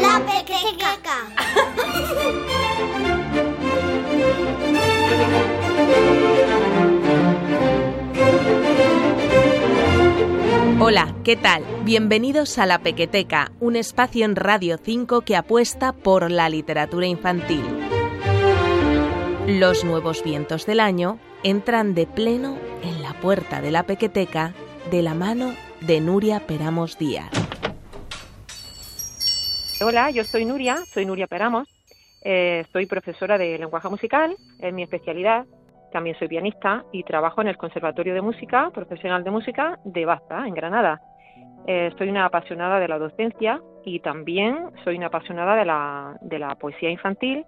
La pequeteca. Hola, ¿qué tal? Bienvenidos a La Pequeteca, un espacio en Radio 5 que apuesta por la literatura infantil. Los nuevos vientos del año entran de pleno en la puerta de La Pequeteca de la mano de Nuria Peramos Díaz. Hola, yo soy Nuria, soy Nuria Peramos, eh, soy profesora de lenguaje musical, es mi especialidad también soy pianista y trabajo en el Conservatorio de Música, profesional de música de Baza, en Granada. Eh, soy una apasionada de la docencia y también soy una apasionada de la, de la poesía infantil,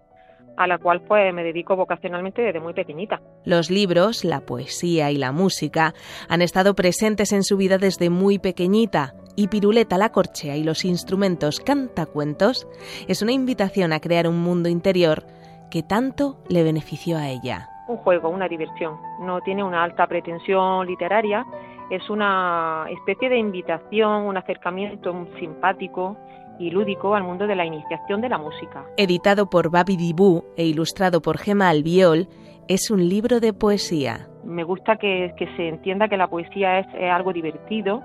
a la cual pues me dedico vocacionalmente desde muy pequeñita. Los libros, la poesía y la música han estado presentes en su vida desde muy pequeñita y Piruleta la corchea y los instrumentos cantacuentos es una invitación a crear un mundo interior que tanto le benefició a ella un juego, una diversión. No tiene una alta pretensión literaria, es una especie de invitación, un acercamiento simpático y lúdico al mundo de la iniciación de la música. Editado por Babi Dibú e ilustrado por Gemma Albiol, es un libro de poesía. Me gusta que, se entienda que la poesía es algo divertido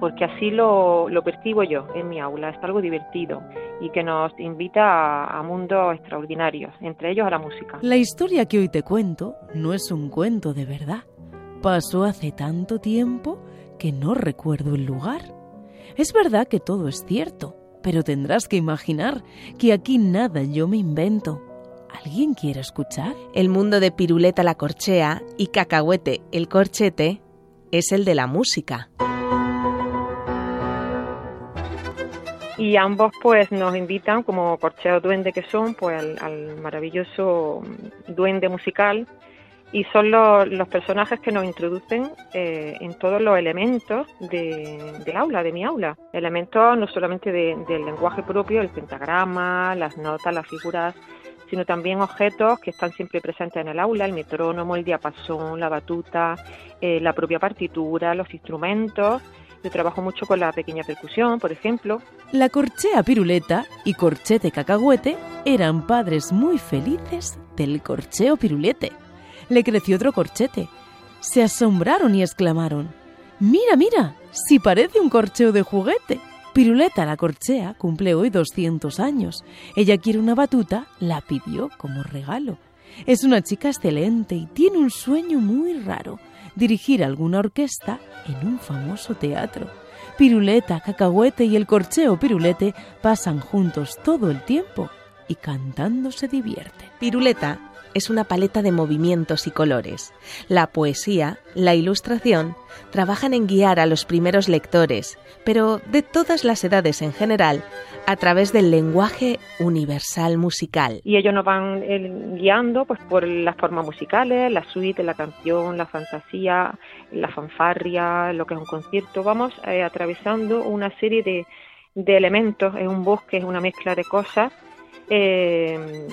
porque así lo, percibo yo en mi aula, es algo divertido y que nos invita a, mundos extraordinarios, entre ellos a la música. La historia que hoy te cuento no es un cuento de verdad. Pasó hace tanto tiempo que no recuerdo el lugar. Es verdad que todo es cierto, pero tendrás que imaginar que aquí nada yo me invento. ¿Alguien quiere escuchar? El mundo de Piruleta la corchea y Cacahuete el corchete es el de la música. y ambos pues nos invitan como corcheo duende que son pues al, maravilloso duende musical y son los, personajes que nos introducen eh, en todos los elementos de, del aula, de mi aula. Elementos no solamente del lenguaje propio, el pentagrama, las notas, las figuras, sino también objetos que están siempre presentes en el aula, el metrónomo, el diapasón, la batuta, eh, la propia partitura, los instrumentos yo trabajo mucho con la pequeña percusión, por ejemplo. La corchea piruleta y corchete cacahuete eran padres muy felices del corcheo pirulete. Le creció otro corchete. Se asombraron y exclamaron, Mira, mira, si parece un corcheo de juguete. Piruleta la corchea cumple hoy 200 años. Ella quiere una batuta, la pidió como regalo. Es una chica excelente y tiene un sueño muy raro dirigir alguna orquesta en un famoso teatro. Piruleta, Cacahuete y el corcheo Pirulete pasan juntos todo el tiempo y cantando se divierte. Piruleta es una paleta de movimientos y colores. La poesía, la ilustración, trabajan en guiar a los primeros lectores, pero de todas las edades en general, a través del lenguaje universal musical. Y ellos nos van eh, guiando pues por las formas musicales, la suite, la canción, la fantasía, la fanfarria, lo que es un concierto. Vamos eh, atravesando una serie de, de elementos, es un bosque, es una mezcla de cosas. Eh,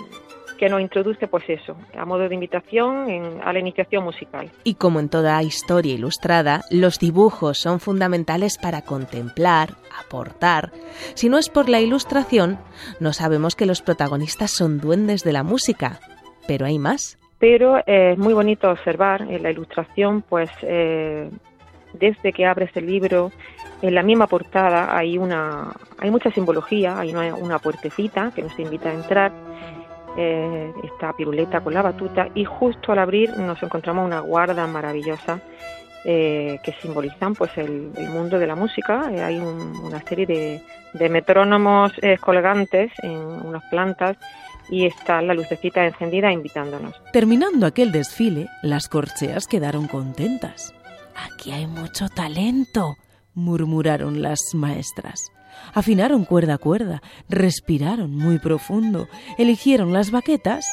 que nos introduce pues eso, a modo de invitación a la iniciación musical. Y como en toda historia ilustrada, los dibujos son fundamentales para contemplar, aportar. Si no es por la ilustración, no sabemos que los protagonistas son duendes de la música. Pero hay más. Pero eh, es muy bonito observar en la ilustración, pues eh, desde que abres el libro, en la misma portada hay una hay mucha simbología, hay una, una puertecita que nos invita a entrar eh, esta piruleta con la batuta y justo al abrir nos encontramos una guarda maravillosa eh, que simbolizan pues el, mundo de la música. Eh, hay una serie de, metrónomos colgantes en unas plantas y está la lucecita encendida invitándonos. Terminando aquel desfile, las corcheas quedaron contentas. Aquí hay mucho talento, murmuraron las maestras. Afinaron cuerda a cuerda, respiraron muy profundo, eligieron las baquetas,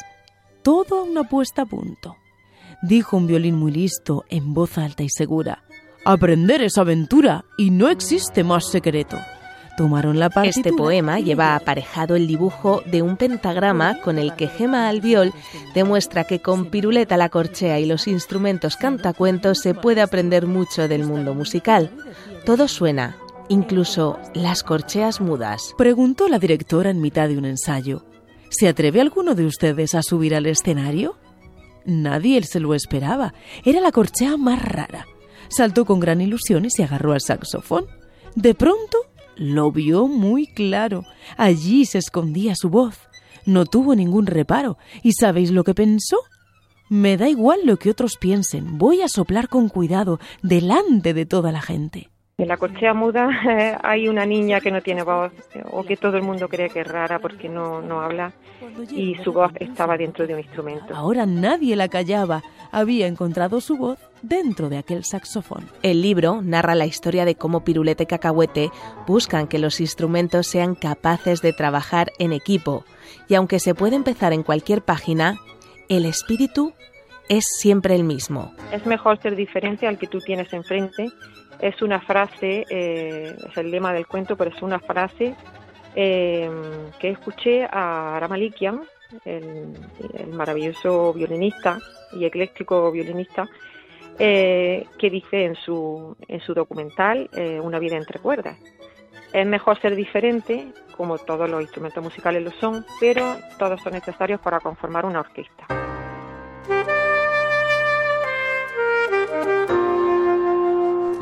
todo a una puesta a punto. Dijo un violín muy listo, en voz alta y segura, Aprender es aventura y no existe más secreto. Tomaron la partitura. Este poema lleva aparejado el dibujo de un pentagrama con el que Gema Albiol demuestra que con Piruleta la corchea y los instrumentos cantacuentos se puede aprender mucho del mundo musical. Todo suena incluso las corcheas mudas. Preguntó la directora en mitad de un ensayo. ¿Se atreve alguno de ustedes a subir al escenario? Nadie se lo esperaba. Era la corchea más rara. Saltó con gran ilusión y se agarró al saxofón. De pronto lo vio muy claro. Allí se escondía su voz. No tuvo ningún reparo. ¿Y sabéis lo que pensó? Me da igual lo que otros piensen. Voy a soplar con cuidado delante de toda la gente. En la corchea muda eh, hay una niña que no tiene voz o que todo el mundo cree que es rara porque no, no habla y su voz estaba dentro de un instrumento. Ahora nadie la callaba. Había encontrado su voz dentro de aquel saxofón. El libro narra la historia de cómo Pirulete y Cacahuete buscan que los instrumentos sean capaces de trabajar en equipo y aunque se puede empezar en cualquier página, el espíritu es siempre el mismo. Es mejor ser diferente al que tú tienes enfrente es una frase, eh, es el lema del cuento, pero es una frase eh, que escuché a Aramalikian, el, el, maravilloso violinista y ecléctico violinista, eh, que dice en su, en su documental Una vida entre cuerdas. Es mejor ser diferente, como todos los instrumentos musicales lo son, pero todos son necesarios para conformar una orquesta.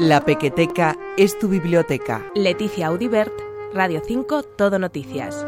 La Pequeteca es tu biblioteca. Leticia Audibert, Radio 5, Todo Noticias.